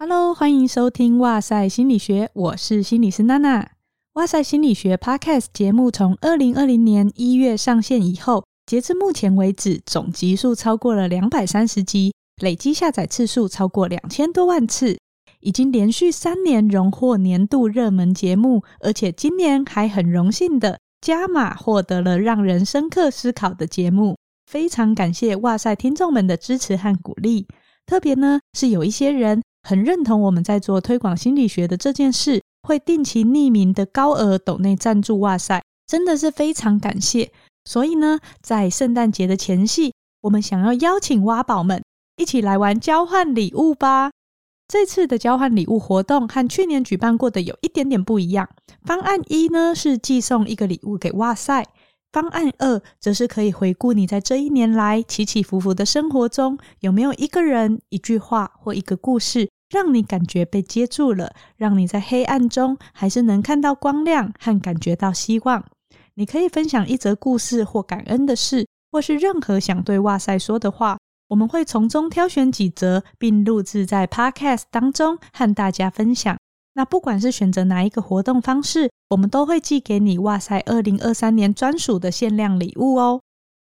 Hello，欢迎收听哇塞心理学，我是心理师娜娜。哇塞心理学 Podcast 节目从二零二零年一月上线以后，截至目前为止，总集数超过了两百三十集，累计下载次数超过两千多万次，已经连续三年荣获年度热门节目，而且今年还很荣幸的加码获得了让人深刻思考的节目。非常感谢哇塞听众们的支持和鼓励，特别呢是有一些人。很认同我们在做推广心理学的这件事，会定期匿名的高额抖内赞助，哇塞，真的是非常感谢。所以呢，在圣诞节的前夕，我们想要邀请挖宝们一起来玩交换礼物吧。这次的交换礼物活动和去年举办过的有一点点不一样。方案一呢是寄送一个礼物给哇塞，方案二则是可以回顾你在这一年来起起伏伏的生活中，有没有一个人、一句话或一个故事。让你感觉被接住了，让你在黑暗中还是能看到光亮和感觉到希望。你可以分享一则故事或感恩的事，或是任何想对哇塞说的话，我们会从中挑选几则，并录制在 Podcast 当中和大家分享。那不管是选择哪一个活动方式，我们都会寄给你哇塞二零二三年专属的限量礼物哦。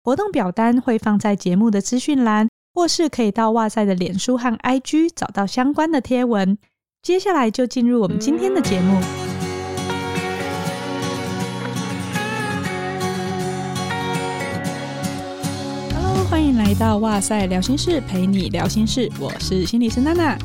活动表单会放在节目的资讯栏。或是可以到哇塞的脸书和 IG 找到相关的贴文。接下来就进入我们今天的节目。Hello，欢迎来到哇塞聊心室，陪你聊心事。我是心理师娜娜。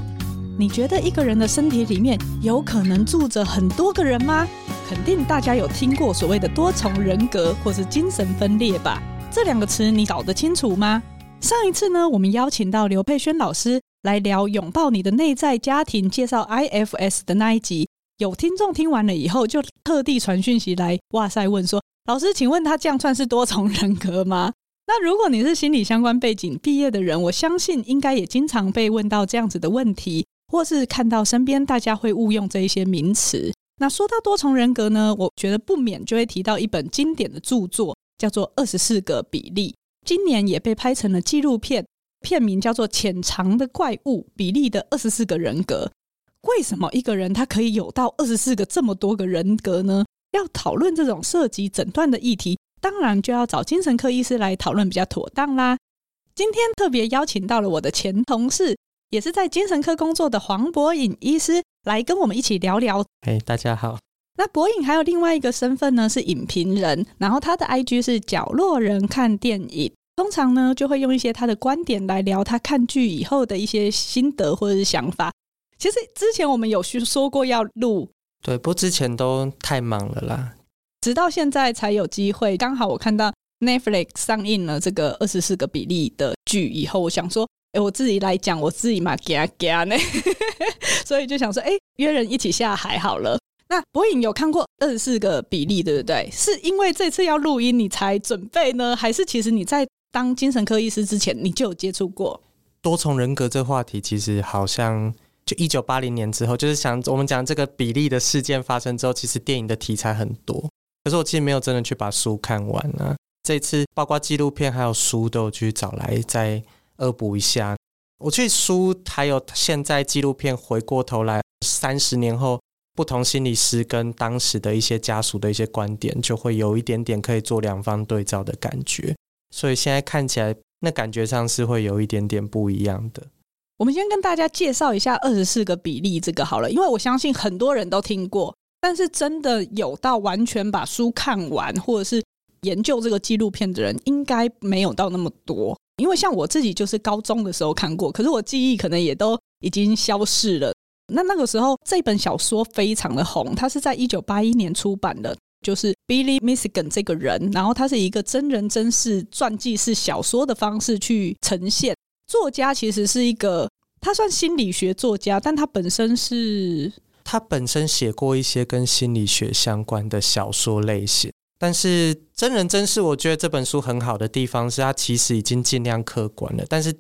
你觉得一个人的身体里面有可能住着很多个人吗？肯定大家有听过所谓的多重人格或是精神分裂吧？这两个词你搞得清楚吗？上一次呢，我们邀请到刘佩轩老师来聊拥抱你的内在家庭，介绍 IFS 的那一集。有听众听完了以后，就特地传讯息来，哇塞问说：“老师，请问他这样算是多重人格吗？” 那如果你是心理相关背景毕业的人，我相信应该也经常被问到这样子的问题，或是看到身边大家会误用这一些名词。那说到多重人格呢，我觉得不免就会提到一本经典的著作，叫做《二十四个比例》。今年也被拍成了纪录片，片名叫做《潜藏的怪物：比利的二十四个人格》。为什么一个人他可以有到二十四个这么多个人格呢？要讨论这种涉及诊断的议题，当然就要找精神科医师来讨论比较妥当啦。今天特别邀请到了我的前同事，也是在精神科工作的黄博颖医师，来跟我们一起聊聊。嘿，大家好。那博影还有另外一个身份呢，是影评人，然后他的 IG 是角落人看电影，通常呢就会用一些他的观点来聊他看剧以后的一些心得或者是想法。其实之前我们有说过要录，对，不过之前都太忙了啦，直到现在才有机会。刚好我看到 Netflix 上映了这个二十四个比例的剧以后，我想说，哎，我自己来讲，我自己嘛，嘎嘎呢，所以就想说，哎，约人一起下海好了。那博颖有看过二十四个比例，对不对？是因为这次要录音你才准备呢，还是其实你在当精神科医师之前你就有接触过多重人格这话题？其实好像就一九八零年之后，就是想我们讲这个比例的事件发生之后，其实电影的题材很多，可是我其实没有真的去把书看完啊。这次包括纪录片还有书都有去找来再恶补一下。我去书还有现在纪录片回过头来三十年后。不同心理师跟当时的一些家属的一些观点，就会有一点点可以做两方对照的感觉。所以现在看起来，那感觉上是会有一点点不一样的。我们先跟大家介绍一下二十四个比例这个好了，因为我相信很多人都听过，但是真的有到完全把书看完或者是研究这个纪录片的人，应该没有到那么多。因为像我自己就是高中的时候看过，可是我记忆可能也都已经消逝了。那那个时候，这本小说非常的红，它是在一九八一年出版的，就是 Billy Michigan 这个人，然后他是一个真人真事传记式小说的方式去呈现。作家其实是一个，他算心理学作家，但他本身是，他本身写过一些跟心理学相关的小说类型。但是真人真事，我觉得这本书很好的地方是，他其实已经尽量客观了。但是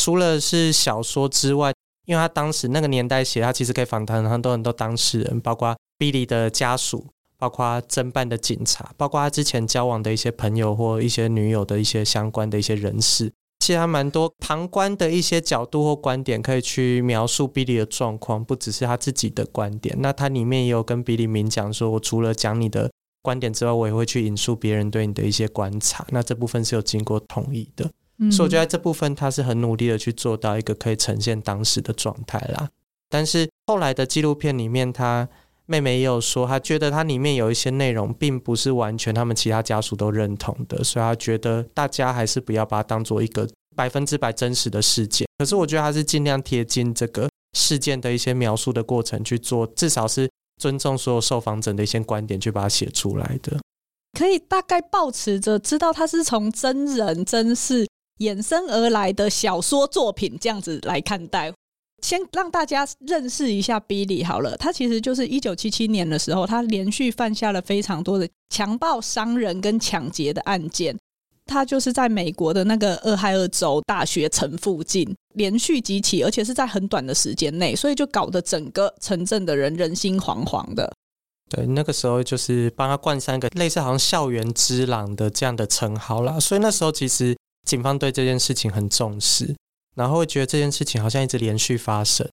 除了是小说之外，因为他当时那个年代写，他其实可以访谈很多很多当事人，包括 Billy 的家属，包括侦办的警察，包括他之前交往的一些朋友或一些女友的一些相关的一些人士。其实还蛮多旁观的一些角度或观点可以去描述比利的状况，不只是他自己的观点。那他里面也有跟比利明讲说，我除了讲你的观点之外，我也会去引述别人对你的一些观察。那这部分是有经过同意的，嗯、所以我觉得这部分他是很努力的去做到一个可以呈现当时的状态啦。但是后来的纪录片里面，他。妹妹也有说，她觉得它里面有一些内容并不是完全他们其他家属都认同的，所以她觉得大家还是不要把它当做一个百分之百真实的事件。可是我觉得他是尽量贴近这个事件的一些描述的过程去做，至少是尊重所有受访者的一些观点去把它写出来的。可以大概保持着知道他是从真人真事衍生而来的小说作品这样子来看待。先让大家认识一下 Billy 好了，他其实就是一九七七年的时候，他连续犯下了非常多的强暴、伤人跟抢劫的案件。他就是在美国的那个俄亥俄州大学城附近连续几起，而且是在很短的时间内，所以就搞得整个城镇的人人心惶惶的。对，那个时候就是帮他冠上一个类似好像校园之狼的这样的称号啦。所以那时候其实警方对这件事情很重视。然后会觉得这件事情好像一直连续发生，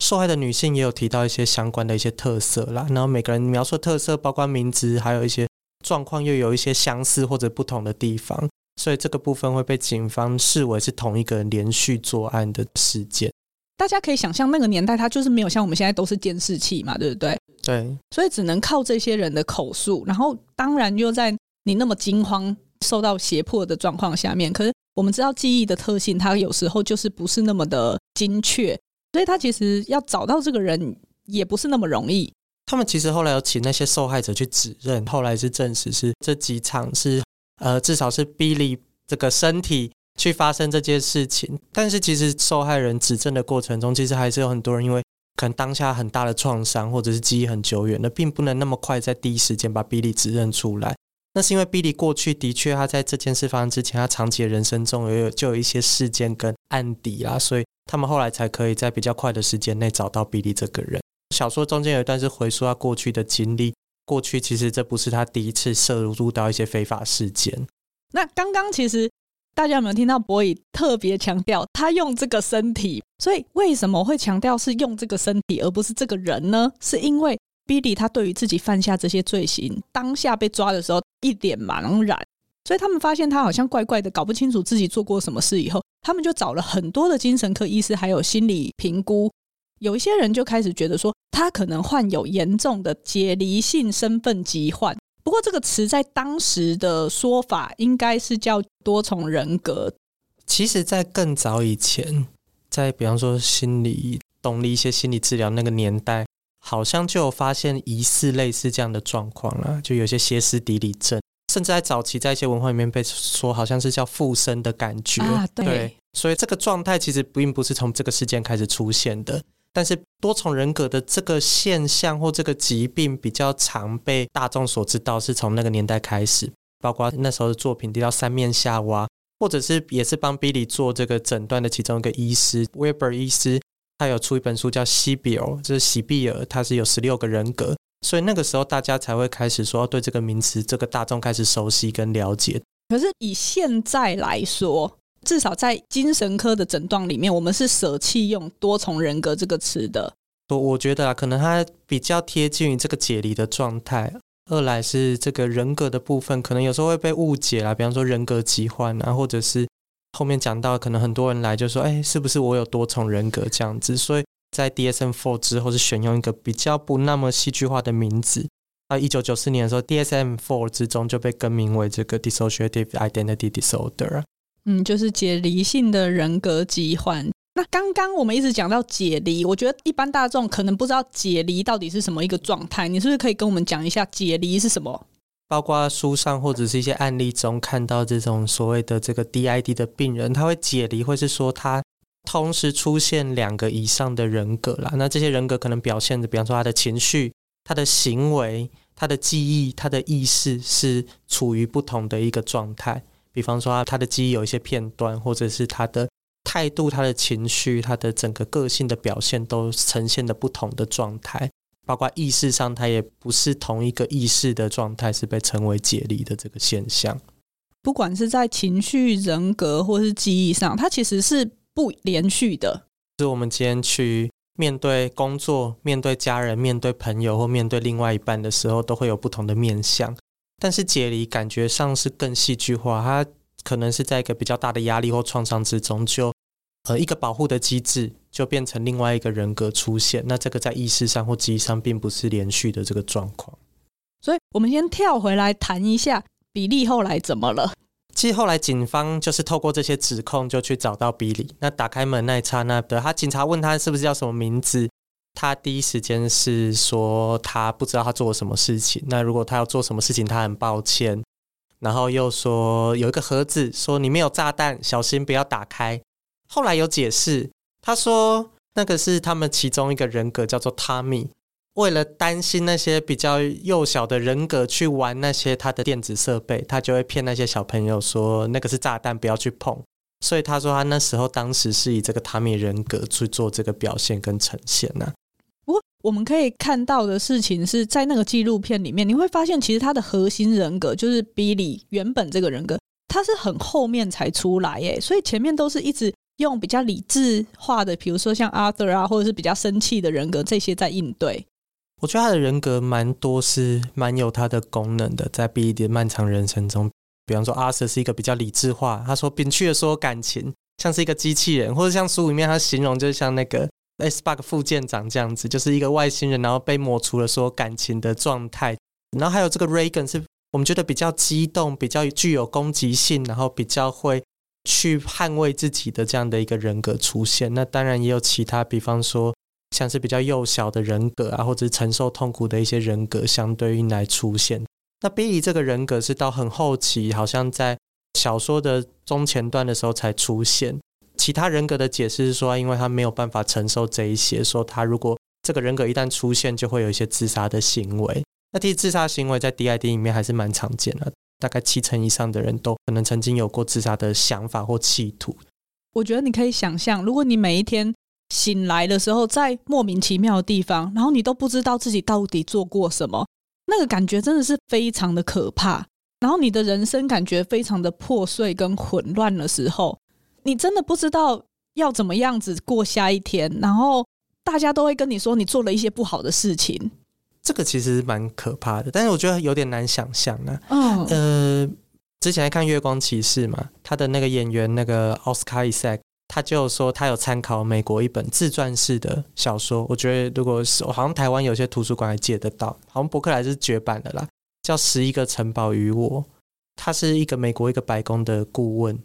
受害的女性也有提到一些相关的一些特色啦。然后每个人描述的特色，包括名字，还有一些状况，又有一些相似或者不同的地方，所以这个部分会被警方视为是同一个人连续作案的事件。大家可以想象，那个年代他就是没有像我们现在都是监视器嘛，对不对？对，所以只能靠这些人的口述。然后当然又在你那么惊慌、受到胁迫的状况下面，可是。我们知道记忆的特性，它有时候就是不是那么的精确，所以他其实要找到这个人也不是那么容易。他们其实后来有请那些受害者去指认，后来是证实是这几场是呃，至少是 Billy 这个身体去发生这件事情。但是其实受害人指证的过程中，其实还是有很多人因为可能当下很大的创伤，或者是记忆很久远的，并不能那么快在第一时间把 Billy 指认出来。那是因为比利过去的确，他在这件事发生之前，他长期的人生中也有就有一些事件跟案底啦，所以他们后来才可以在比较快的时间内找到比利这个人。小说中间有一段是回溯他过去的经历，过去其实这不是他第一次涉入到一些非法事件。那刚刚其实大家有没有听到柏仪特别强调他用这个身体？所以为什么会强调是用这个身体而不是这个人呢？是因为 Billy 他对于自己犯下这些罪行，当下被抓的时候一脸茫然，所以他们发现他好像怪怪的，搞不清楚自己做过什么事以后，他们就找了很多的精神科医师，还有心理评估。有一些人就开始觉得说，他可能患有严重的解离性身份疾患。不过这个词在当时的说法应该是叫多重人格。其实，在更早以前，在比方说心理动力一些心理治疗那个年代。好像就有发现疑似类似这样的状况了，就有些歇斯底里症，甚至在早期在一些文化里面被说好像是叫附身的感觉。啊，对。对，所以这个状态其实并不是从这个事件开始出现的，但是多重人格的这个现象或这个疾病比较常被大众所知道，是从那个年代开始，包括那时候的作品提到三面夏娃，或者是也是帮 Billy 做这个诊断的其中一个医师 Weber 医师。他有出一本书叫《西比尔》，就是西比尔，他是有十六个人格，所以那个时候大家才会开始说对这个名词，这个大众开始熟悉跟了解。可是以现在来说，至少在精神科的诊断里面，我们是舍弃用多重人格这个词的。我我觉得啊，可能它比较贴近于这个解离的状态。二来是这个人格的部分，可能有时候会被误解啦，比方说人格疾患啊，或者是。后面讲到，可能很多人来就说：“哎，是不是我有多重人格这样子？”所以在 DSM-4 之后是选用一个比较不那么戏剧化的名字。到，一九九四年的时候，DSM-4 之中就被更名为这个 Dissociative Identity Disorder。嗯，就是解离性的人格疾患。那刚刚我们一直讲到解离，我觉得一般大众可能不知道解离到底是什么一个状态。你是不是可以跟我们讲一下解离是什么？包括书上或者是一些案例中看到这种所谓的这个 DID 的病人，他会解离，会是说他同时出现两个以上的人格啦。那这些人格可能表现的，比方说他的情绪、他的行为、他的记忆、他的意识是处于不同的一个状态。比方说他的记忆有一些片段，或者是他的态度、他的情绪、他的整个个性的表现都呈现的不同的状态。包括意识上，它也不是同一个意识的状态，是被称为解离的这个现象。不管是在情绪、人格或是记忆上，它其实是不连续的。就是我们今天去面对工作、面对家人、面对朋友或面对另外一半的时候，都会有不同的面向。但是解离感觉上是更戏剧化，它可能是在一个比较大的压力或创伤之中，就呃一个保护的机制，就变成另外一个人格出现。那这个在意识上或记忆上，并不是连续的这个状况。所以，我们先跳回来谈一下比利后来怎么了。其实后来警方就是透过这些指控，就去找到比利。那打开门那一刹那的，他警察问他是不是叫什么名字，他第一时间是说他不知道他做了什么事情。那如果他要做什么事情，他很抱歉。然后又说有一个盒子，说里面有炸弹，小心不要打开。后来有解释，他说那个是他们其中一个人格叫做 Tommy。为了担心那些比较幼小的人格去玩那些他的电子设备，他就会骗那些小朋友说那个是炸弹，不要去碰。所以他说他那时候当时是以这个汤米人格去做这个表现跟呈现呢、啊。不过我们可以看到的事情是在那个纪录片里面，你会发现其实他的核心人格就是 Billy 原本这个人格，他是很后面才出来耶，所以前面都是一直用比较理智化的，比如说像 Arthur 啊，或者是比较生气的人格这些在应对。我觉得他的人格蛮多，是蛮有他的功能的，在 B 的漫长人生中，比方说阿 Sir 是一个比较理智化，他说摒去了所有感情，像是一个机器人，或者像书里面他形容，就是像那个 Xbox 副舰长这样子，就是一个外星人，然后被抹除了说感情的状态。然后还有这个 Reagan 是我们觉得比较激动，比较具有攻击性，然后比较会去捍卫自己的这样的一个人格出现。那当然也有其他，比方说。像是比较幼小的人格啊，或者是承受痛苦的一些人格，相对应来出现。那 B 这个人格是到很后期，好像在小说的中前段的时候才出现。其他人格的解释是说，因为他没有办法承受这一些，说他如果这个人格一旦出现，就会有一些自杀的行为。那其实自杀行为在 DID 里面还是蛮常见的，大概七成以上的人都可能曾经有过自杀的想法或企图。我觉得你可以想象，如果你每一天。醒来的时候，在莫名其妙的地方，然后你都不知道自己到底做过什么，那个感觉真的是非常的可怕。然后你的人生感觉非常的破碎跟混乱的时候，你真的不知道要怎么样子过下一天。然后大家都会跟你说你做了一些不好的事情，这个其实蛮可怕的，但是我觉得有点难想象呢、啊。嗯，呃，之前在看《月光骑士》嘛，他的那个演员那个奥斯卡·伊萨克。他就说，他有参考美国一本自传式的小说。我觉得，如果是好像台湾有些图书馆还借得到，好像博客来是绝版的啦，叫《十一个城堡与我》。他是一个美国一个白宫的顾问，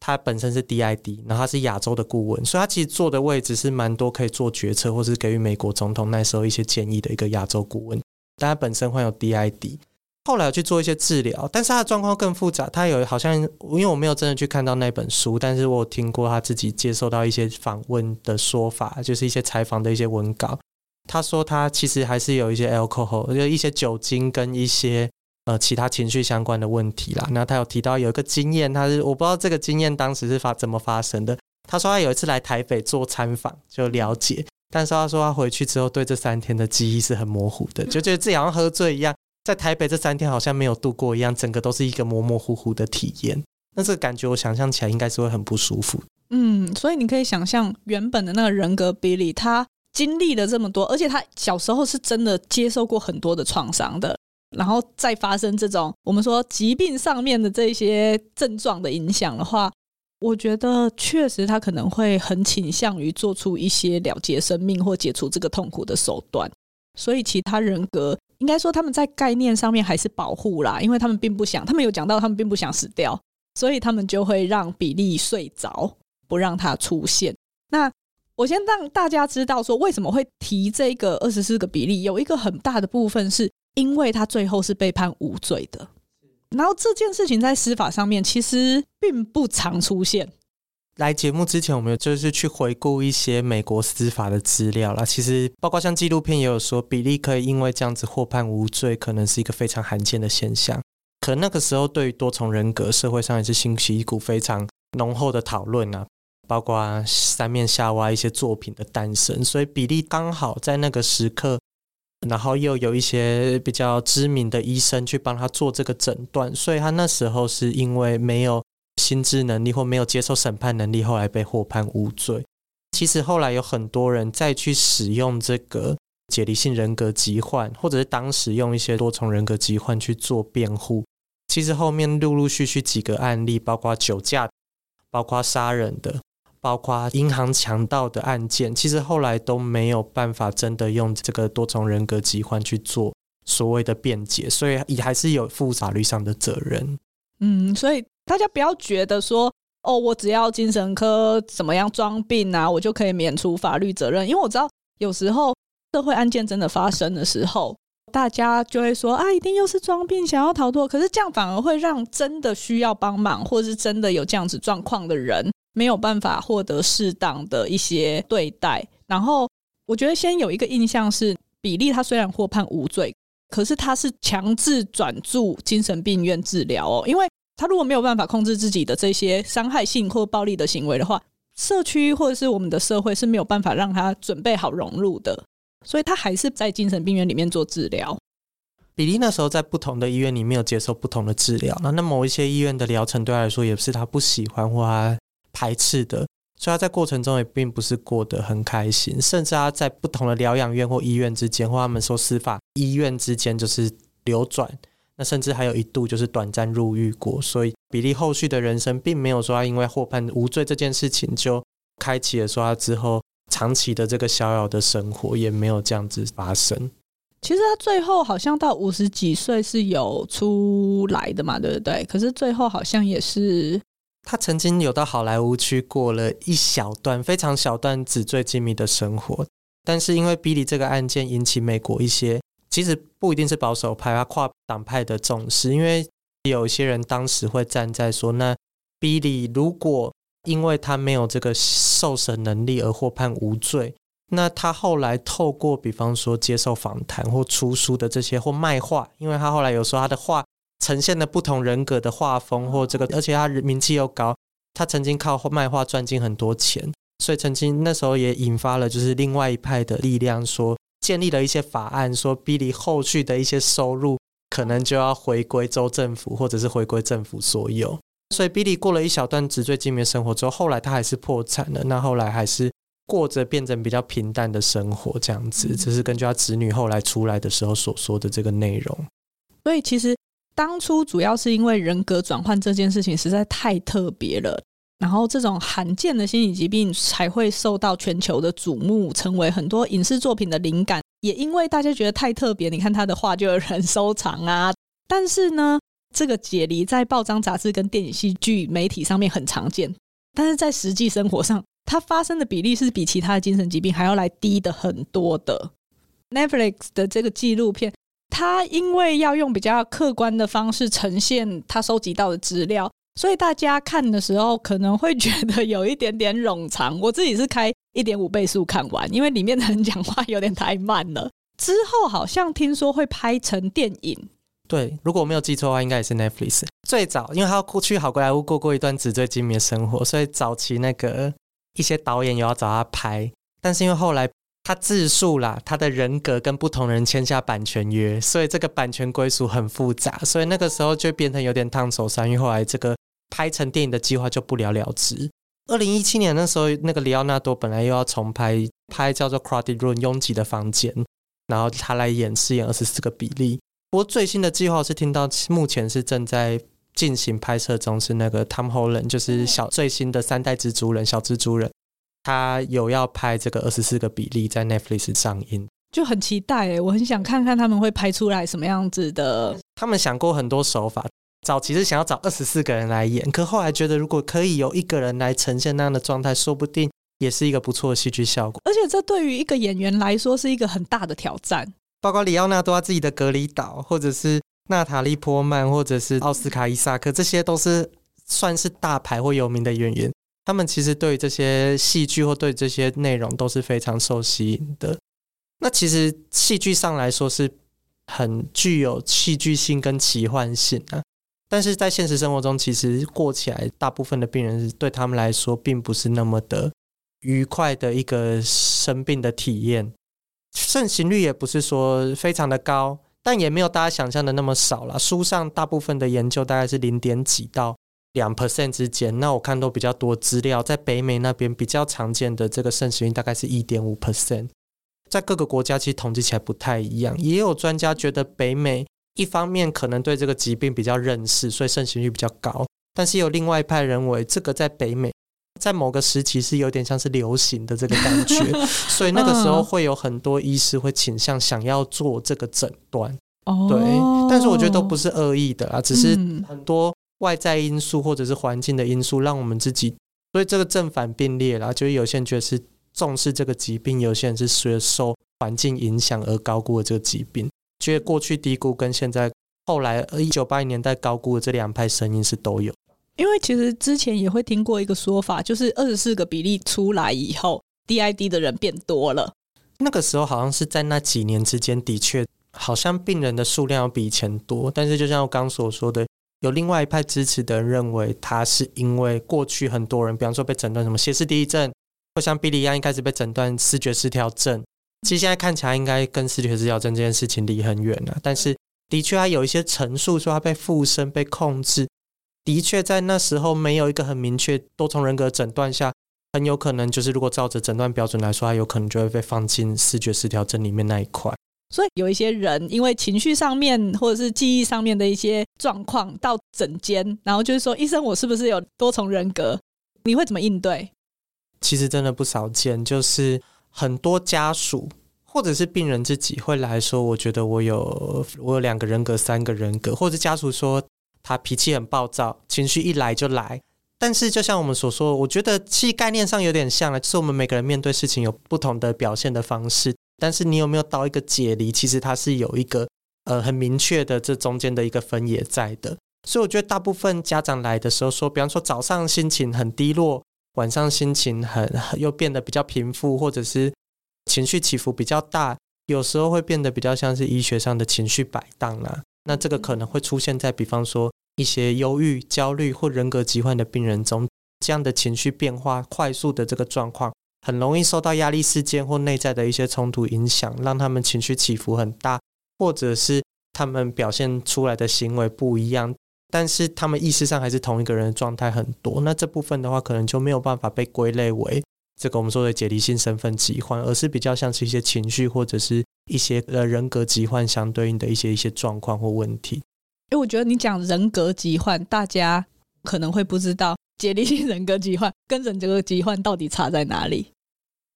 他本身是 DID，然后他是亚洲的顾问，所以他其实坐的位置是蛮多可以做决策，或是给予美国总统那时候一些建议的一个亚洲顾问。但他本身患有 DID。后来去做一些治疗，但是他的状况更复杂。他有好像，因为我没有真的去看到那本书，但是我有听过他自己接受到一些访问的说法，就是一些采访的一些文稿。他说他其实还是有一些 alcohol，就一些酒精跟一些呃其他情绪相关的问题啦。那他有提到有一个经验，他是我不知道这个经验当时是发怎么发生的。他说他有一次来台北做参访就了解，但是他说他回去之后对这三天的记忆是很模糊的，就觉得自己好像喝醉一样。在台北这三天好像没有度过一样，整个都是一个模模糊糊的体验。那这个感觉我想象起来应该是会很不舒服。嗯，所以你可以想象原本的那个人格 Billy，他经历了这么多，而且他小时候是真的接受过很多的创伤的，然后再发生这种我们说疾病上面的这些症状的影响的话，我觉得确实他可能会很倾向于做出一些了结生命或解除这个痛苦的手段。所以其他人格。应该说他们在概念上面还是保护啦，因为他们并不想，他们有讲到他们并不想死掉，所以他们就会让比利睡着，不让他出现。那我先让大家知道说，为什么会提这个二十四个比例，有一个很大的部分是因为他最后是被判无罪的，然后这件事情在司法上面其实并不常出现。来节目之前，我们就是去回顾一些美国司法的资料啦。其实，包括像纪录片也有说，比利可以因为这样子获判无罪，可能是一个非常罕见的现象。可那个时候，对于多重人格，社会上也是兴起一股非常浓厚的讨论啊，包括三面夏娃一些作品的诞生。所以，比利刚好在那个时刻然后又有一些比较知名的医生去帮他做这个诊断，所以他那时候是因为没有心智能力或没有接受审判能力，后来被获判无罪。其实后来有很多人再去使用这个解离性人格疾患，或者是当时用一些多重人格疾患去做辩护。其实后面陆陆续续几个案例，包括酒驾，包括杀人的。包括银行强盗的案件，其实后来都没有办法真的用这个多重人格疾患去做所谓的辩解，所以也还是有负法律上的责任。嗯，所以大家不要觉得说，哦，我只要精神科怎么样装病啊，我就可以免除法律责任。因为我知道有时候社会案件真的发生的时候，大家就会说啊，一定又是装病想要逃脱，可是这样反而会让真的需要帮忙，或是真的有这样子状况的人。没有办法获得适当的一些对待，然后我觉得先有一个印象是，比利他虽然获判无罪，可是他是强制转住精神病院治疗哦，因为他如果没有办法控制自己的这些伤害性或暴力的行为的话，社区或者是我们的社会是没有办法让他准备好融入的，所以他还是在精神病院里面做治疗。比利那时候在不同的医院里面有接受不同的治疗，那那某一些医院的疗程对他来说也是他不喜欢或他。排斥的，所以他在过程中也并不是过得很开心，甚至他在不同的疗养院或医院之间，或他们说司法医院之间就是流转，那甚至还有一度就是短暂入狱过。所以比利后续的人生并没有说他因为获判无罪这件事情就开启了说他之后长期的这个逍遥的生活，也没有这样子发生。其实他最后好像到五十几岁是有出来的嘛，对不对？可是最后好像也是。他曾经有到好莱坞去过了一小段非常小段纸醉金迷的生活，但是因为比利这个案件引起美国一些其实不一定是保守派啊跨党派的重视，因为有些人当时会站在说，那比利如果因为他没有这个受审能力而获判无罪，那他后来透过比方说接受访谈或出书的这些或卖画，因为他后来有说他的画。呈现了不同人格的画风，或这个，而且他名气又高，他曾经靠卖画赚进很多钱，所以曾经那时候也引发了就是另外一派的力量，说建立了一些法案，说比利后续的一些收入可能就要回归州政府，或者是回归政府所有。所以比利过了一小段纸醉金迷生活之后，后来他还是破产了，那后来还是过着变成比较平淡的生活，这样子，这是根据他子女后来出来的时候所说的这个内容。所以其实。当初主要是因为人格转换这件事情实在太特别了，然后这种罕见的心理疾病才会受到全球的瞩目，成为很多影视作品的灵感。也因为大家觉得太特别，你看他的画就有人 收藏啊。但是呢，这个解离在报章杂志跟电影戏剧媒体上面很常见，但是在实际生活上，它发生的比例是比其他的精神疾病还要来低的很多的。Netflix 的这个纪录片。他因为要用比较客观的方式呈现他收集到的资料，所以大家看的时候可能会觉得有一点点冗长。我自己是开一点五倍速看完，因为里面的人讲话有点太慢了。之后好像听说会拍成电影，对，如果我没有记错的话，应该也是 Netflix 最早，因为他过去好莱坞过过一段纸醉金迷的生活，所以早期那个一些导演有要找他拍，但是因为后来。他自述啦，他的人格跟不同人签下版权约，所以这个版权归属很复杂，所以那个时候就变成有点烫手山芋。后来这个拍成电影的计划就不了了之。二零一七年那时候，那个里奥纳多本来又要重拍，拍叫做《Crowded Room》拥挤的房间，然后他来演饰演二十四个比利。不过最新的计划是听到目前是正在进行拍摄中，是那个 Tom Holland，就是小最新的三代蜘蛛人小蜘蛛人。他有要拍这个二十四个比例在 Netflix 上映，就很期待诶，我很想看看他们会拍出来什么样子的。他们想过很多手法，早期是想要找二十四个人来演，可后来觉得如果可以有一个人来呈现那样的状态，说不定也是一个不错的戏剧效果。而且这对于一个演员来说是一个很大的挑战。包括里奥纳多他自己的隔离岛，或者是娜塔莉波曼，或者是奥斯卡伊萨克，这些都是算是大牌或有名的演员。他们其实对这些戏剧或对这些内容都是非常受吸引的。那其实戏剧上来说是很具有戏剧性跟奇幻性啊，但是在现实生活中，其实过起来，大部分的病人对他们来说并不是那么的愉快的一个生病的体验。盛行率也不是说非常的高，但也没有大家想象的那么少了。书上大部分的研究大概是零点几到两 percent 之间。那我看到比较多资料，在北美那边比较常见的这个盛行率大概是一点五 percent。在各个国家其实统计起来不太一样，也有专家觉得北美一方面可能对这个疾病比较认识，所以盛行率比较高，但是有另外一派认为这个在北美在某个时期是有点像是流行的这个感觉，所以那个时候会有很多医师会倾向想要做这个诊断。对，但是我觉得都不是恶意的啊，只是很多外在因素或者是环境的因素让我们自己，所以这个正反并列啦，就是有些人觉得是。重视这个疾病，有些人是随受环境影响而高估了这个疾病，觉得过去低估跟现在后来一九八零年代高估的这两派声音是都有。因为其实之前也会听过一个说法，就是二十四个比例出来以后，DID 的人变多了。那个时候好像是在那几年之间，的确好像病人的数量要比以前多，但是就像我刚所说的，有另外一派支持的人认为，他是因为过去很多人，比方说被诊断什么歇斯第一症。或像 Billy 一样，一开始被诊断视觉失调症，其实现在看起来应该跟视觉失调症这件事情离很远了。但是，的确，他有一些陈述说他被附身、被控制。的确，在那时候没有一个很明确多重人格诊断下，很有可能就是如果照着诊断标准来说，他有可能就会被放进视觉失调症里面那一块。所以，有一些人因为情绪上面或者是记忆上面的一些状况到诊间，然后就是说：“医生，我是不是有多重人格？”你会怎么应对？其实真的不少见，就是很多家属或者是病人自己会来说，我觉得我有我有两个人格、三个人格，或者家属说他脾气很暴躁，情绪一来就来。但是就像我们所说，我觉得其实概念上有点像了，就是我们每个人面对事情有不同的表现的方式。但是你有没有到一个解离，其实它是有一个呃很明确的这中间的一个分野在的。所以我觉得大部分家长来的时候说，比方说早上心情很低落。晚上心情很又变得比较平复，或者是情绪起伏比较大，有时候会变得比较像是医学上的情绪摆荡啦。那这个可能会出现在比方说一些忧郁、焦虑或人格疾患的病人中，这样的情绪变化快速的这个状况，很容易受到压力事件或内在的一些冲突影响，让他们情绪起伏很大，或者是他们表现出来的行为不一样。但是他们意识上还是同一个人的状态很多，那这部分的话，可能就没有办法被归类为这个我们说的解离性身份疾患，而是比较像是一些情绪或者是一些呃人格疾患相对应的一些一些状况或问题。哎，我觉得你讲人格疾患，大家可能会不知道解离性人格疾患跟人格疾患到底差在哪里。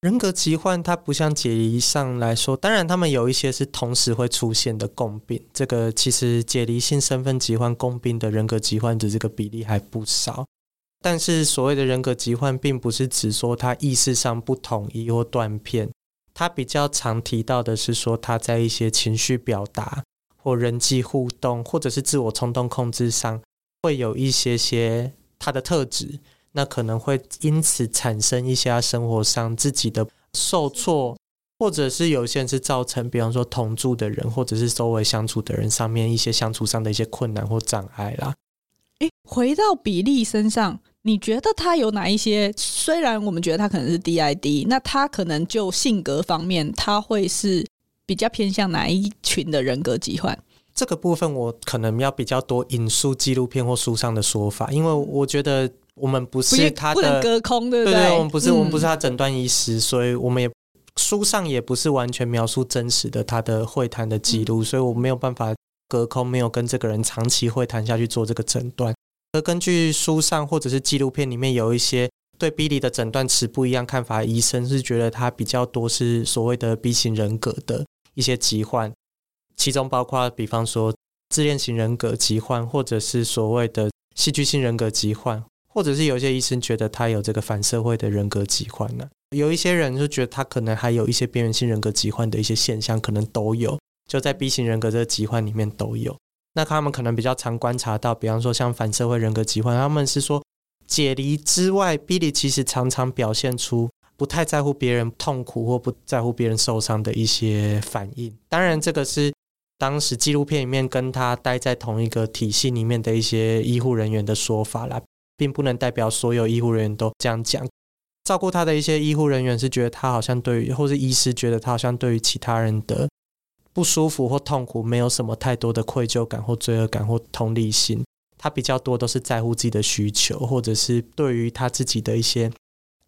人格疾患它不像解离上来说，当然他们有一些是同时会出现的共病。这个其实解离性身份疾患共病的人格疾患的这个比例还不少。但是所谓的人格疾患，并不是指说他意识上不统一或断片。他比较常提到的是说他在一些情绪表达或人际互动，或者是自我冲动控制上，会有一些些他的特质。那可能会因此产生一些生活上自己的受挫，或者是有些人是造成，比方说同住的人或者是周围相处的人上面一些相处上的一些困难或障碍啦。诶，回到比利身上，你觉得他有哪一些？虽然我们觉得他可能是 DID，那他可能就性格方面，他会是比较偏向哪一群的人格疾患？这个部分我可能要比较多引述纪录片或书上的说法，因为我觉得。我们不是他的，不能隔空，对不对？对对，我们不是，嗯、我们不是他诊断医师，所以我们也书上也不是完全描述真实的他的会谈的记录，嗯、所以我没有办法隔空，没有跟这个人长期会谈下去做这个诊断。而根据书上或者是纪录片里面有一些对 Billy 的诊断持不一样看法的医生是觉得他比较多是所谓的 B 型人格的一些疾患，其中包括比方说自恋型人格疾患，或者是所谓的戏剧性人格疾患。或者是有些医生觉得他有这个反社会的人格疾患呢，有一些人就觉得他可能还有一些边缘性人格疾患的一些现象，可能都有，就在 B 型人格这个疾患里面都有。那他们可能比较常观察到，比方说像反社会人格疾患，他们是说解离之外，B 里其实常常表现出不太在乎别人痛苦或不在乎别人受伤的一些反应。当然，这个是当时纪录片里面跟他待在同一个体系里面的一些医护人员的说法啦。并不能代表所有医护人员都这样讲。照顾他的一些医护人员是觉得他好像对于，或是医师觉得他好像对于其他人的不舒服或痛苦没有什么太多的愧疚感或罪恶感或同理心，他比较多都是在乎自己的需求，或者是对于他自己的一些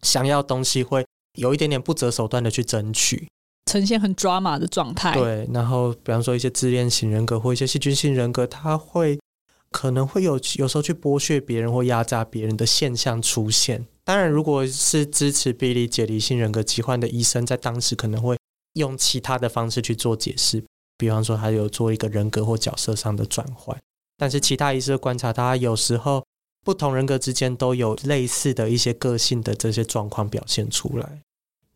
想要东西会有一点点不择手段的去争取，呈现很 drama 的状态。对，然后比方说一些自恋型人格或一些细菌性人格，他会可能会有有时候去剥削别人或压榨别人的现象出现。当然，如果是支持比利解离性人格疾患的医生，在当时可能会用其他的方式去做解释，比方说他有做一个人格或角色上的转换。但是其他医生观察，他有时候不同人格之间都有类似的一些个性的这些状况表现出来。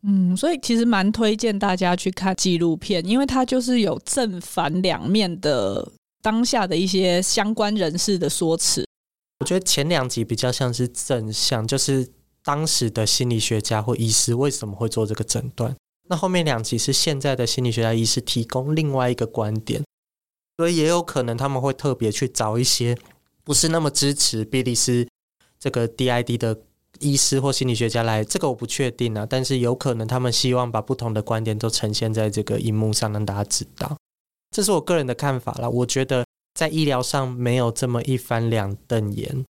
嗯，所以其实蛮推荐大家去看纪录片，因为它就是有正反两面的当下的一些相关人士的说辞。我觉得前两集比较像是正向，就是。当时的心理学家或医师为什么会做这个诊断？那后面两集是现在的心理学家、医师提供另外一个观点，所以也有可能他们会特别去找一些不是那么支持比利斯这个 DID 的医师或心理学家来。这个我不确定啊，但是有可能他们希望把不同的观点都呈现在这个荧幕上，让大家知道。这是我个人的看法啦。我觉得在医疗上没有这么一翻两瞪眼。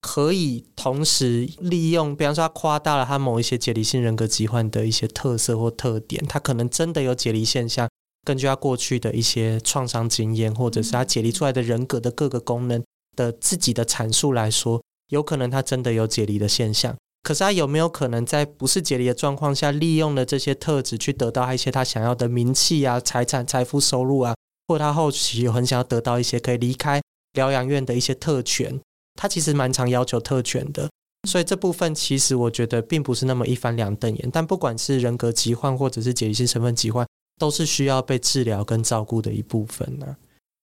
可以同时利用，比方说他夸大了他某一些解离性人格疾患的一些特色或特点，他可能真的有解离现象。根据他过去的一些创伤经验，或者是他解离出来的人格的各个功能的自己的阐述来说，有可能他真的有解离的现象。可是他有没有可能在不是解离的状况下，利用了这些特质去得到一些他想要的名气啊、财产、财富、收入啊，或他后期有很想要得到一些可以离开疗养院的一些特权？他其实蛮常要求特权的，所以这部分其实我觉得并不是那么一翻两瞪眼。但不管是人格疾患或者是解离性身份疾患，都是需要被治疗跟照顾的一部分呢、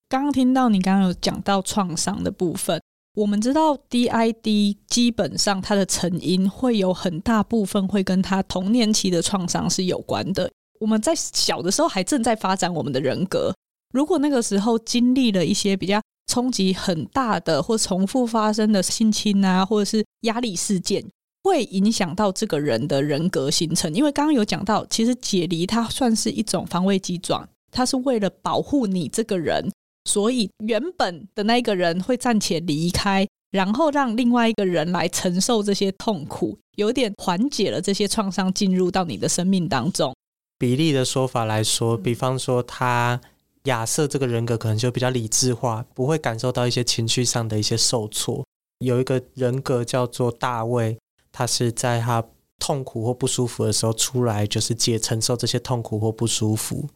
刚刚听到你刚刚有讲到创伤的部分，我们知道 DID 基本上它的成因会有很大部分会跟他童年期的创伤是有关的。我们在小的时候还正在发展我们的人格，如果那个时候经历了一些比较。冲击很大的或重复发生的性侵啊，或者是压力事件，会影响到这个人的人格形成。因为刚刚有讲到，其实解离它算是一种防卫机转，它是为了保护你这个人，所以原本的那个人会暂且离开，然后让另外一个人来承受这些痛苦，有点缓解了这些创伤进入到你的生命当中。比例的说法来说，比方说他。亚瑟这个人格可能就比较理智化，不会感受到一些情绪上的一些受挫。有一个人格叫做大卫，他是在他痛苦或不舒服的时候出来，就是解承受这些痛苦或不舒服。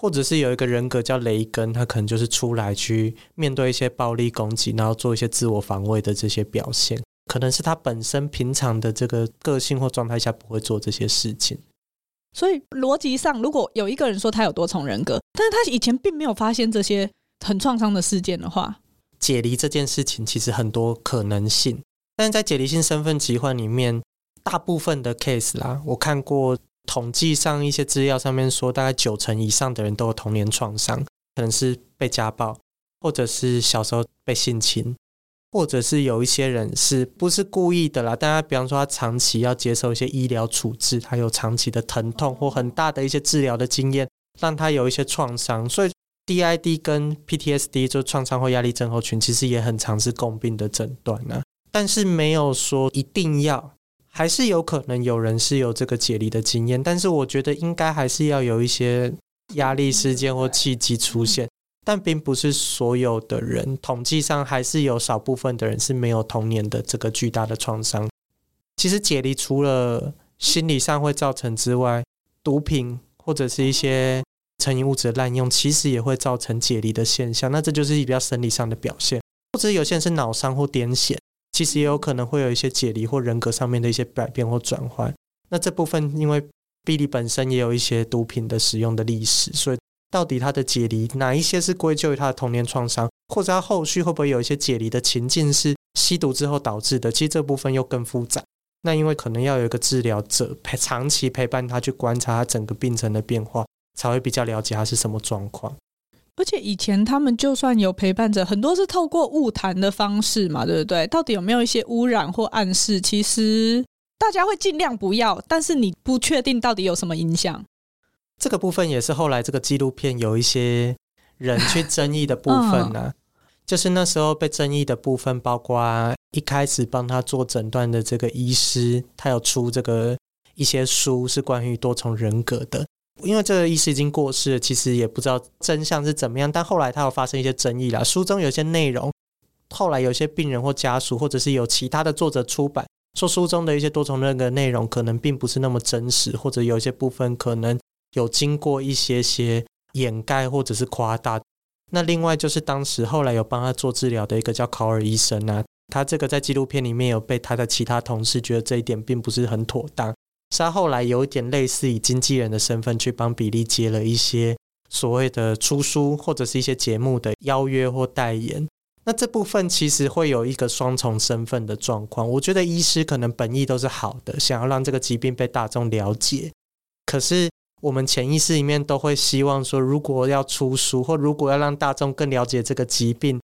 或者是有一个人格叫雷根，他可能就是出来去面对一些暴力攻击，然后做一些自我防卫的这些表现。可能是他本身平常的这个个性或状态下不会做这些事情。所以逻辑上，如果有一个人说他有多重人格，但是他以前并没有发现这些很创伤的事件的话，解离这件事情其实很多可能性。但是在解离性身份疾患里面，大部分的 case 啦，我看过统计上一些资料上面说，大概九成以上的人都有童年创伤，可能是被家暴，或者是小时候被性侵。或者是有一些人是不是故意的啦？大家比方说他长期要接受一些医疗处置，他有长期的疼痛或很大的一些治疗的经验，让他有一些创伤。所以 DID 跟 PTSD 就创伤后压力症候群其实也很常是共病的诊断呢。但是没有说一定要，还是有可能有人是有这个解离的经验。但是我觉得应该还是要有一些压力事件或契机出现。但并不是所有的人，统计上还是有少部分的人是没有童年的这个巨大的创伤。其实解离除了心理上会造成之外，毒品或者是一些成瘾物质滥用，其实也会造成解离的现象。那这就是比较生理上的表现，或者有些人是脑伤或癫痫，其实也有可能会有一些解离或人格上面的一些改变或转换。那这部分因为比利本身也有一些毒品的使用的历史，所以。到底他的解离哪一些是归咎于他的童年创伤，或者他后续会不会有一些解离的情境是吸毒之后导致的？其实这部分又更复杂。那因为可能要有一个治疗者陪长期陪伴他去观察他整个病程的变化，才会比较了解他是什么状况。而且以前他们就算有陪伴者，很多是透过物谈的方式嘛，对不对？到底有没有一些污染或暗示？其实大大家会尽量不要，但是你不确定到底有什么影响。这个部分也是后来这个纪录片有一些人去 争议的部分呢、啊。嗯就是那时候被争议的部分，包括一开始帮他做诊断的这个医师，他有出这个一些书是关于多重人格的。因为这个医师已经过世了，其实也不知道真相是怎么样。但后来他有发生一些争议啦，书中有些内容，后来有些病人或家属，或者是有其他的作者出版，说书中的一些多重人格内容可能并不是那么真实，或者有一些部分可能有经过一些些掩盖或者是夸大。那另外就是当时后来有帮他做治疗的一个叫考尔医生啊，他这个在纪录片里面有被他的其他同事觉得这一点并不是很妥当，是他后来有一点类似以经纪人的身份去帮比利接了一些所谓的出书或者是一些节目的邀约或代言。那这部分其实会有一个双重身份的状况。我觉得医师可能本意都是好的，想要让这个疾病被大众了解，可是。我们潜意识里面都会希望说，如果要出书，或如果要让大众更了解这个疾病，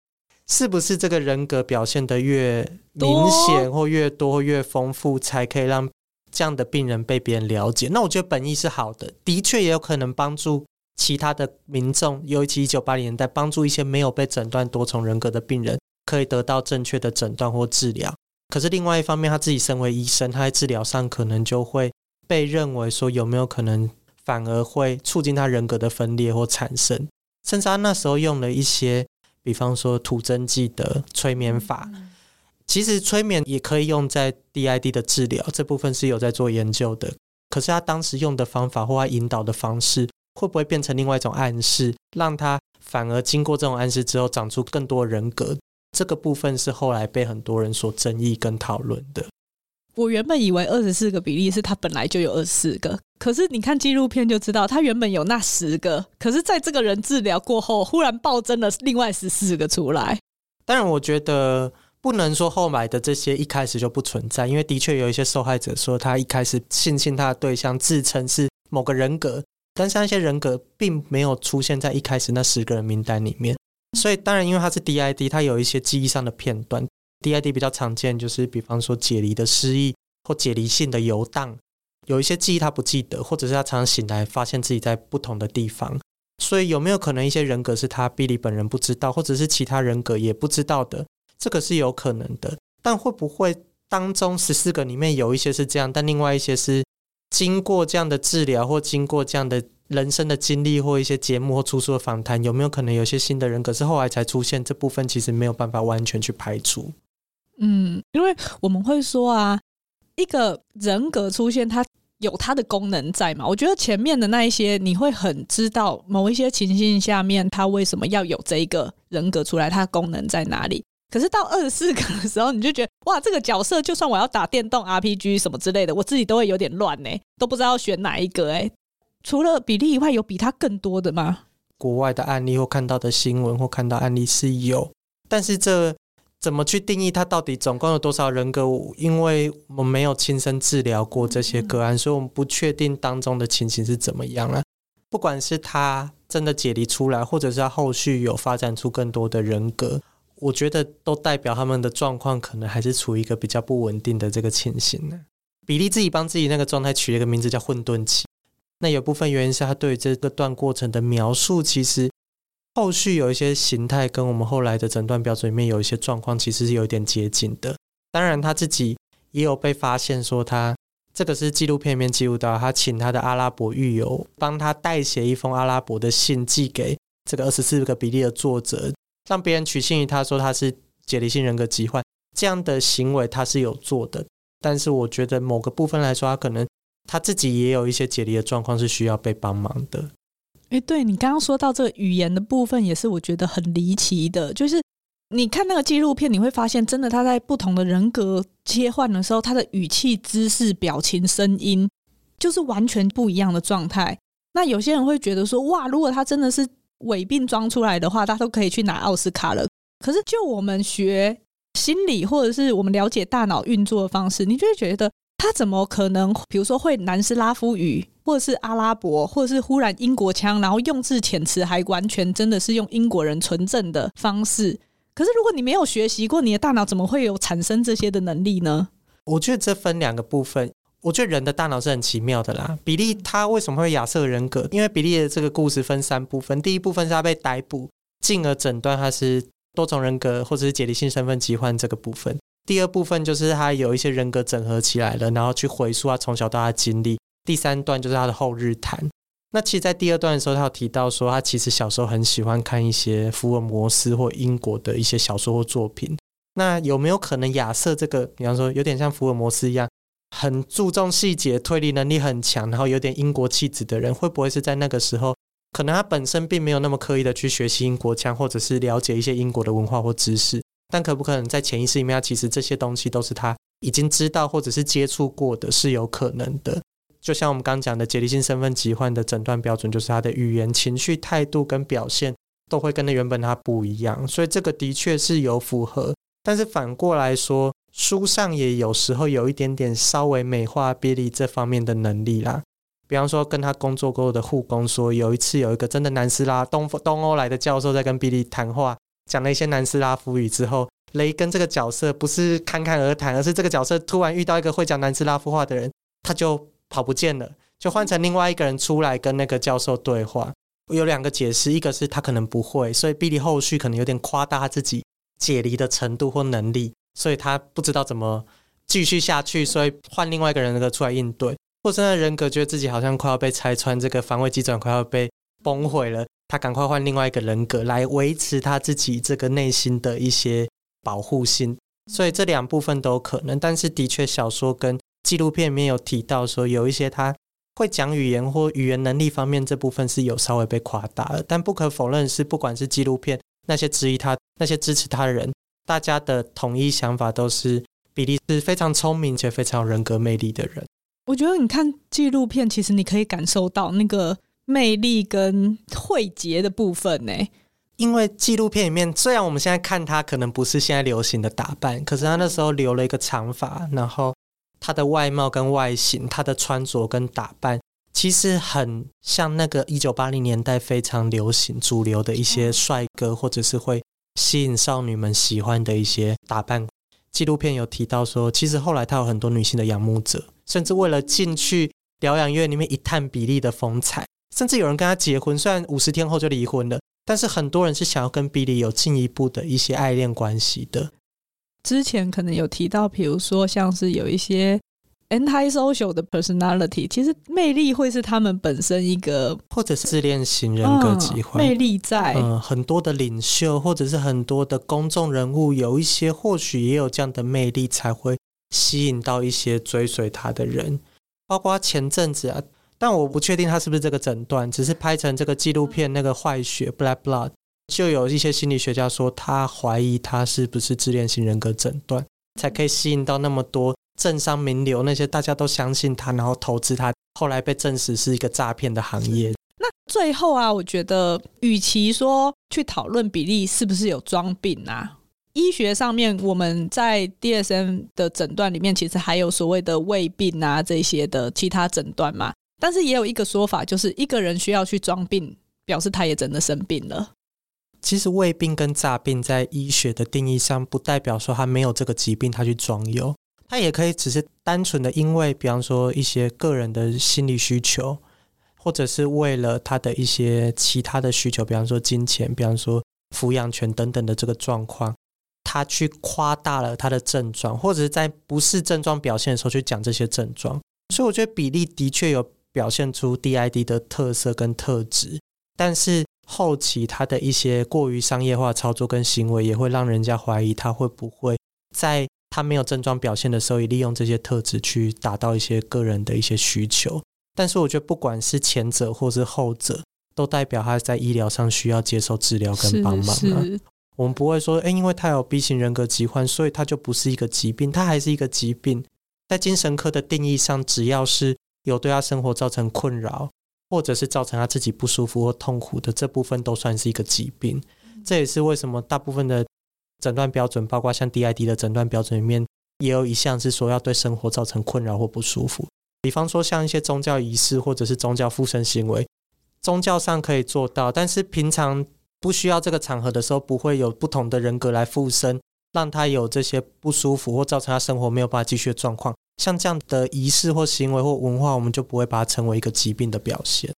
是不是这个人格表现得越明显，或越多、越丰富，才可以让这样的病人被别人了解？那我觉得本意是好的，的确也有可能帮助其他的民众，尤其一九八零年代，帮助一些没有被诊断多重人格的病人，可以得到正确的诊断或治疗。可是另外一方面，他自己身为医生，他在治疗上可能就会被认为说，有没有可能？反而会促进他人格的分裂或产生，甚至他那时候用了一些，比方说吐真剂的催眠法。其实催眠也可以用在 DID 的治疗，这部分是有在做研究的。可是他当时用的方法或他引导的方式，会不会变成另外一种暗示，让他反而经过这种暗示之后，长出更多人格？这个部分是后来被很多人所争议跟讨论的。我原本以为二十四个比例是他本来就有二十四个，可是你看纪录片就知道，他原本有那十个，可是在这个人治疗过后，忽然暴增了另外十四个出来。当然，我觉得不能说后来的这些一开始就不存在，因为的确有一些受害者说他一开始性侵他的对象自称是某个人格，但是那些人格并没有出现在一开始那十个人名单里面。所以，当然，因为他是 DID，他有一些记忆上的片段。DID 比较常见，就是比方说解离的失忆或解离性的游荡，有一些记忆他不记得，或者是他常常醒来发现自己在不同的地方。所以有没有可能一些人格是他 Billy 本人不知道，或者是其他人格也不知道的？这个是有可能的。但会不会当中十四个里面有一些是这样，但另外一些是经过这样的治疗或经过这样的人生的经历或一些节目或出书的访谈，有没有可能有些新的人格是后来才出现？这部分其实没有办法完全去排除。嗯，因为我们会说啊，一个人格出现，它有它的功能在嘛。我觉得前面的那一些，你会很知道某一些情形下面，它为什么要有这一个人格出来，它的功能在哪里。可是到二十四 个的时候，你就觉得哇，这个角色就算我要打电动 RPG 什么之类的，我自己都会有点乱呢，都不知道要选哪一个哎。除了比例以外，有比它更多的吗？国外的案例或看到的新闻或看到案例是有，但是这。怎么去定义它到底总共有多少人格？因为我们没有亲身治疗过这些个案，所以我们不确定当中的情形是怎么样了。不管是他真的解离出来，或者是他后续有发展出更多的人格，我觉得都代表他们的状况可能还是处于一个比较不稳定的这个情形呢。比利自己帮自己那个状态取了一个名字叫混沌期，那有部分原因是他对这个段过程的描述，其实。后续有一些形态跟我们后来的诊断标准里面有一些状况，其实是有点接近的。当然，他自己也有被发现说他，他这个是纪录片里面记录到，他请他的阿拉伯狱友帮他代写一封阿拉伯的信寄给这个二十四个比利的作者，让别人取信于他说他是解离性人格疾患。这样的行为他是有做的，但是我觉得某个部分来说，他可能他自己也有一些解离的状况是需要被帮忙的。哎，对，你刚刚说到这个语言的部分，也是我觉得很离奇的。就是你看那个纪录片，你会发现，真的他在不同的人格切换的时候，他的语气、姿势、表情、声音，就是完全不一样的状态。那有些人会觉得说，哇，如果他真的是伪病装出来的话，他都可以去拿奥斯卡了。可是就我们学心理，或者是我们了解大脑运作的方式，你就会觉得。他怎么可能？比如说会南斯拉夫语，或者是阿拉伯，或者是忽然英国腔，然后用字遣词还完全真的是用英国人纯正的方式。可是如果你没有学习过，你的大脑怎么会有产生这些的能力呢？我觉得这分两个部分。我觉得人的大脑是很奇妙的啦。比利他为什么会亚瑟人格？因为比利的这个故事分三部分，第一部分是他被逮捕，进而诊断他是多重人格或者是解离性身份疾患这个部分。第二部分就是他有一些人格整合起来了，然后去回溯他从小到大的经历。第三段就是他的后日谈。那其实，在第二段的时候，他有提到说，他其实小时候很喜欢看一些福尔摩斯或英国的一些小说或作品。那有没有可能亚瑟这个，比方说有点像福尔摩斯一样？很注重细节、推理能力很强，然后有点英国气质的人，会不会是在那个时候，可能他本身并没有那么刻意的去学习英国腔，或者是了解一些英国的文化或知识，但可不可能在潜意识里面，其实这些东西都是他已经知道或者是接触过的，是有可能的。就像我们刚讲的，解离性身份疾患的诊断标准，就是他的语言、情绪、态度跟表现都会跟那原本他不一样，所以这个的确是有符合。但是反过来说，书上也有时候有一点点稍微美化 Billy 这方面的能力啦，比方说跟他工作过的护工说，有一次有一个真的南斯拉东东欧来的教授在跟 Billy 谈话，讲了一些南斯拉夫语之后，雷根这个角色不是侃侃而谈，而是这个角色突然遇到一个会讲南斯拉夫话的人，他就跑不见了，就换成另外一个人出来跟那个教授对话。有两个解释，一个是他可能不会，所以 Billy 后续可能有点夸大他自己解离的程度或能力。所以他不知道怎么继续下去，所以换另外一个人格出来应对，或者那人格觉得自己好像快要被拆穿，这个防卫机转快要被崩毁了，他赶快换另外一个人格来维持他自己这个内心的一些保护性。所以这两部分都可能，但是的确小说跟纪录片里面有提到说，有一些他会讲语言或语言能力方面这部分是有稍微被夸大了，但不可否认是，不管是纪录片那些质疑他、那些支持他的人。大家的统一想法都是，比利是非常聪明且非常有人格魅力的人。我觉得你看纪录片，其实你可以感受到那个魅力跟慧结的部分呢。因为纪录片里面，虽然我们现在看他可能不是现在流行的打扮，可是他那时候留了一个长发，然后他的外貌跟外形，他的穿着跟打扮，其实很像那个一九八零年代非常流行主流的一些帅哥，或者是会。吸引少女们喜欢的一些打扮，纪录片有提到说，其实后来他有很多女性的仰慕者，甚至为了进去疗养院里面一探比利的风采，甚至有人跟他结婚，虽然五十天后就离婚了，但是很多人是想要跟比利有进一步的一些爱恋关系的。之前可能有提到，比如说像是有一些。Anti-social 的 personality，其实魅力会是他们本身一个，或者是自恋型人格疾患，嗯，魅力在。嗯，很多的领袖或者是很多的公众人物，有一些或许也有这样的魅力，才会吸引到一些追随他的人。包括前阵子啊，但我不确定他是不是这个诊断，只是拍成这个纪录片那个坏血 Black Blood，就有一些心理学家说，他怀疑他是不是自恋型人格诊断，才可以吸引到那么多。政商名流那些大家都相信他，然后投资他，后来被证实是一个诈骗的行业。那最后啊，我觉得，与其说去讨论比利是不是有装病啊，医学上面我们在 DSM 的诊断里面，其实还有所谓的胃病啊这些的其他诊断嘛。但是也有一个说法，就是一个人需要去装病，表示他也真的生病了。其实胃病跟诈病在医学的定义上，不代表说他没有这个疾病，他去装有。他也可以只是单纯的因为，比方说一些个人的心理需求，或者是为了他的一些其他的需求，比方说金钱，比方说抚养权等等的这个状况，他去夸大了他的症状，或者是在不是症状表现的时候去讲这些症状。所以我觉得比利的确有表现出 DID 的特色跟特质，但是后期他的一些过于商业化操作跟行为，也会让人家怀疑他会不会在。他没有症状表现的时候，也利用这些特质去达到一些个人的一些需求。但是，我觉得不管是前者或是后者，都代表他在医疗上需要接受治疗跟帮忙啊。我们不会说，诶，因为他有 B 型人格疾患，所以他就不是一个疾病，他还是一个疾病。在精神科的定义上，只要是有对他生活造成困扰，或者是造成他自己不舒服或痛苦的这部分，都算是一个疾病。这也是为什么大部分的。诊断标准包括像 DID 的诊断标准里面，也有一项是说要对生活造成困扰或不舒服。比方说像一些宗教仪式或者是宗教附身行为，宗教上可以做到，但是平常不需要这个场合的时候，不会有不同的人格来附身，让他有这些不舒服或造成他生活没有办法继续的状况，像这样的仪式或行为或文化，我们就不会把它称为一个疾病的表现，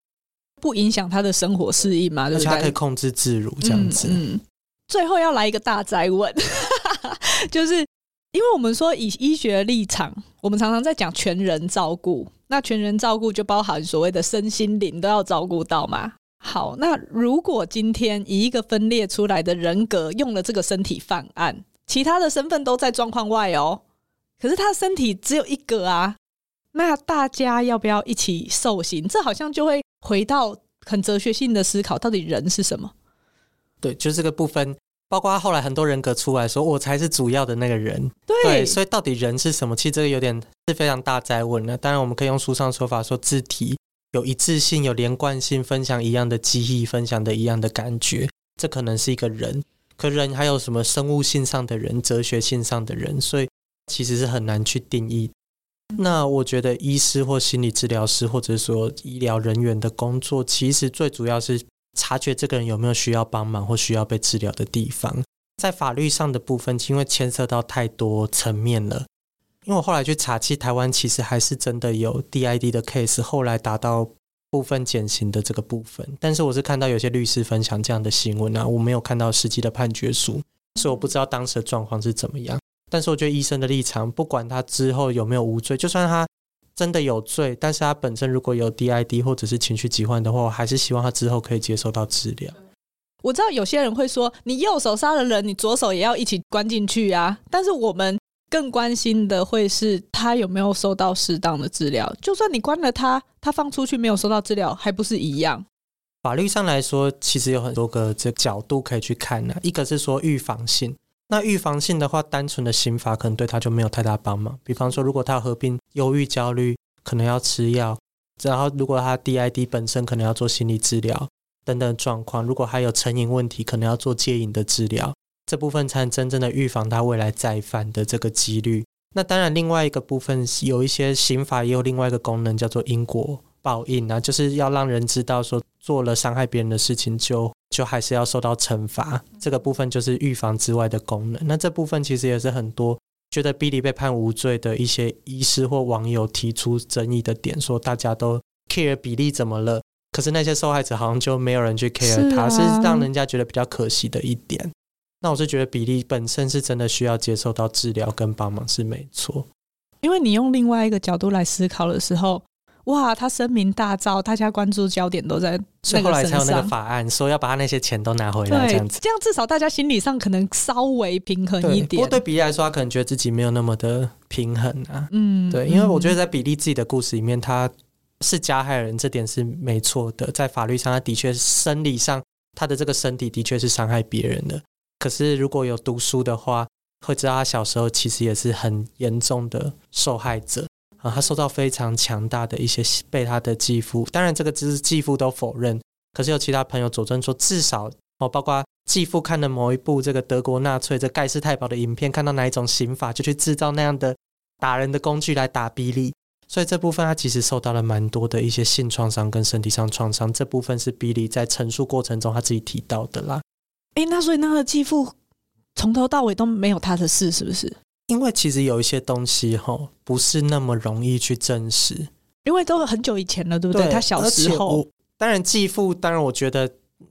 不影响他的生活适应嘛？对不对？而且他可以控制自如这样子。嗯，嗯，最后要来一个大灾问，就是因为我们说以医学立场，我们常常在讲全人照顾，那全人照顾就包含所谓的身心灵都要照顾到嘛。好，那如果今天以一个分裂出来的人格用了这个身体犯案，其他的身份都在状况外哦，可是他的身体只有一个啊，那大家要不要一起受刑？这好像就会回到很哲学性的思考，到底人是什么？对，就是这个部分，包括后来很多人格出来说，我才是主要的那个人。对，对，所以到底人是什么？其实这个有点是非常大灾问的。当然，我们可以用书上说法说字体。有一致性、有连贯性，分享一样的记忆，分享的一样的感觉，这可能是一个人。可人还有什么生物性上的人、哲学性上的人，所以其实是很难去定义。那我觉得，医师或心理治疗师，或者说医疗人员的工作，其实最主要是察觉这个人有没有需要帮忙或需要被治疗的地方。在法律上的部分，因为牵涉到太多层面了。因为我后来去查，其实台湾其实还是真的有 DID 的 case，后来达到部分减刑的这个部分。但是我是看到有些律师分享这样的新闻啊，我没有看到实际的判决书，所以我不知道当时的状况是怎么样。但是我觉得医生的立场，不管他之后有没有无罪，就算他真的有罪，但是他本身如果有 DID 或者是情绪疾患的话，我还是希望他之后可以接受到治疗。我知道有些人会说，你右手杀了人，你左手也要一起关进去啊。但是我们。更关心的会是他有没有受到适当的治疗。就算你关了他，他放出去没有受到治疗，还不是一样？法律上来说，其实有很多个这角度可以去看呢、啊。一个是说预防性，那预防性的话，单纯的刑罚可能对他就没有太大帮忙。比方说，如果他合并忧郁、焦虑，可能要吃药；然后如果他 DID 本身可能要做心理治疗等等状况。如果还有成瘾问题，可能要做戒瘾的治疗。这部分才能真正的预防他未来再犯的这个几率。那当然，另外一个部分有一些刑法也有另外一个功能，叫做因果报应啊，就是要让人知道说做了伤害别人的事情就，就就还是要受到惩罚。这个部分就是预防之外的功能。那这部分其实也是很多觉得 Billy 被判无罪的一些医师或网友提出争议的点，说大家都 care 比利怎么了，可是那些受害者好像就没有人去 care 他，是，啊，是让人家觉得比较可惜的一点。那我是觉得比利本身是真的需要接受到治疗跟帮忙是没错，因为你用另外一个角度来思考的时候，哇，他声名大噪，大家关注焦点都在那个后来才有那个法案说要把他那些钱都拿回来，这样子，这样至少大家心理上可能稍微平衡一点。不过对比利来说，他可能觉得自己没有那么的平衡啊。嗯，对，因为我觉得在比利自己的故事里面，他是加害人，这点是没错的。在法律上，他的确生理上他的这个身体的确是伤害别人的。可是，如果有读书的话，会知道他小时候其实也是很严重的受害者啊。他受到非常强大的一些被他的继父，当然这个只是继父都否认。可是有其他朋友佐证说，至少哦，包括继父看了某一部这个德国纳粹这盖世太保的影片，看到哪一种刑法，就去制造那样的打人的工具来打比利。所以这部分他其实受到了蛮多的一些性创伤跟身体上创伤。这部分是比利在陈述过程中他自己提到的啦。哎，那所以那个继父从头到尾都没有他的事，是不是？因为其实有一些东西哈，不是那么容易去证实，因为都很久以前了，对不对？对，他小时候，当然继父，当然我觉得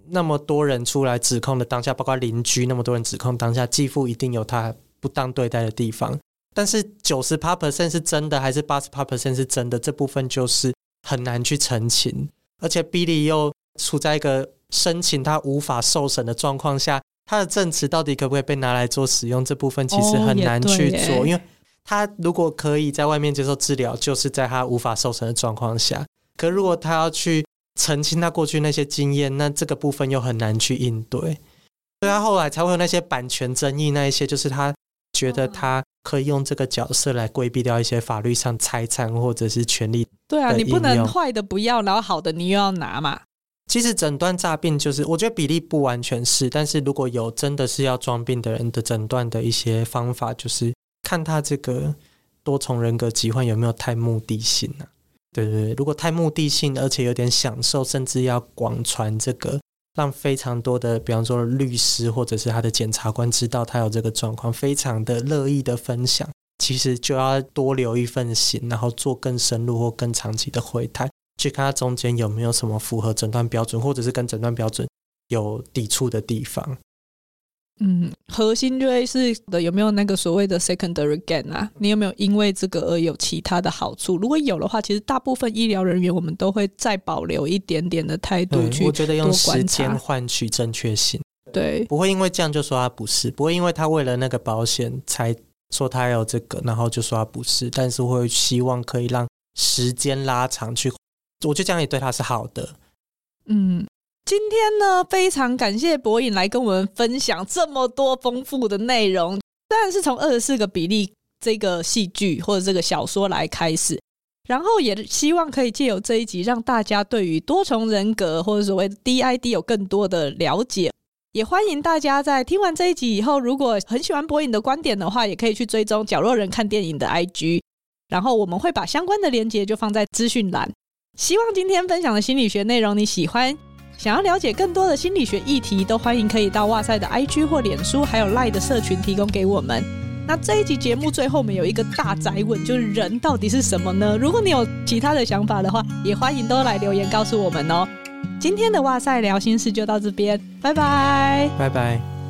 那么多人出来指控的当下，包括邻居那么多人指控当下，继父一定有他不当对待的地方。但是九十八 percent 是真的，还是八十八 percent 是真的？这部分就是很难去澄清，而且 Billy 又处在一个。申请他无法受审的状况下，他的证词到底可不可以被拿来做使用？这部分其实很难去做，哦、因为他如果可以在外面接受治疗，就是在他无法受审的状况下。可如果他要去澄清他过去那些经验，那这个部分又很难去应对。所以他后来才会有那些版权争议，那一些就是他觉得他可以用这个角色来规避掉一些法律上财产或者是权利。对啊，你不能坏的不要，然后好的你又要拿嘛。其实诊断诈病就是，我觉得比例不完全是，但是如果有真的是要装病的人的诊断的一些方法，就是看他这个多重人格疾患有没有太目的性、啊？对对对，如果太目的性，而且有点享受，甚至要广传这个让非常多的，比方说律师或者是他的检察官知道他有这个状况，非常的乐意的分享。其实就要多留一份心，然后做更深入或更长期的会谈，去看它中间有没有什么符合诊断标准，或者是跟诊断标准有抵触的地方。嗯，核心就会是的，有没有那个所谓的 secondary gain 啊？你有没有因为这个而有其他的好处？如果有的话，其实大部分医疗人员我们都会再保留一点点的态度去。我觉得用时间换取正确性，对，不会因为这样就说他不是，不会因为他为了那个保险才说他有这个，然后就说他不是，但是会希望可以让时间拉长去，我就这样也对他是好的。嗯。今天呢，非常感谢博颖来跟我们分享这么多丰富的内容。当然是从二十四个比例这个戏剧或者这个小说来开始，然后也希望可以借由这一集，让大家对于多重人格或者所谓 DID 有更多的了解。也欢迎大家在听完这一集以后，如果很喜欢博颖的观点的话，也可以去追踪角落人看电影的 IG，然后我们会把相关的连接就放在资讯栏。希望今天分享的心理学内容你喜欢。想要了解更多的心理学议题，都欢迎可以到哇塞的 IG 或脸书，还有 Line 的社群提供给我们。那这一集节目最后，我们有一个大宅问，就是人到底是什么呢？如果你有其他的想法的话，也欢迎都来留言告诉我们哦。今天的哇塞聊心事就到这边，拜拜，拜拜。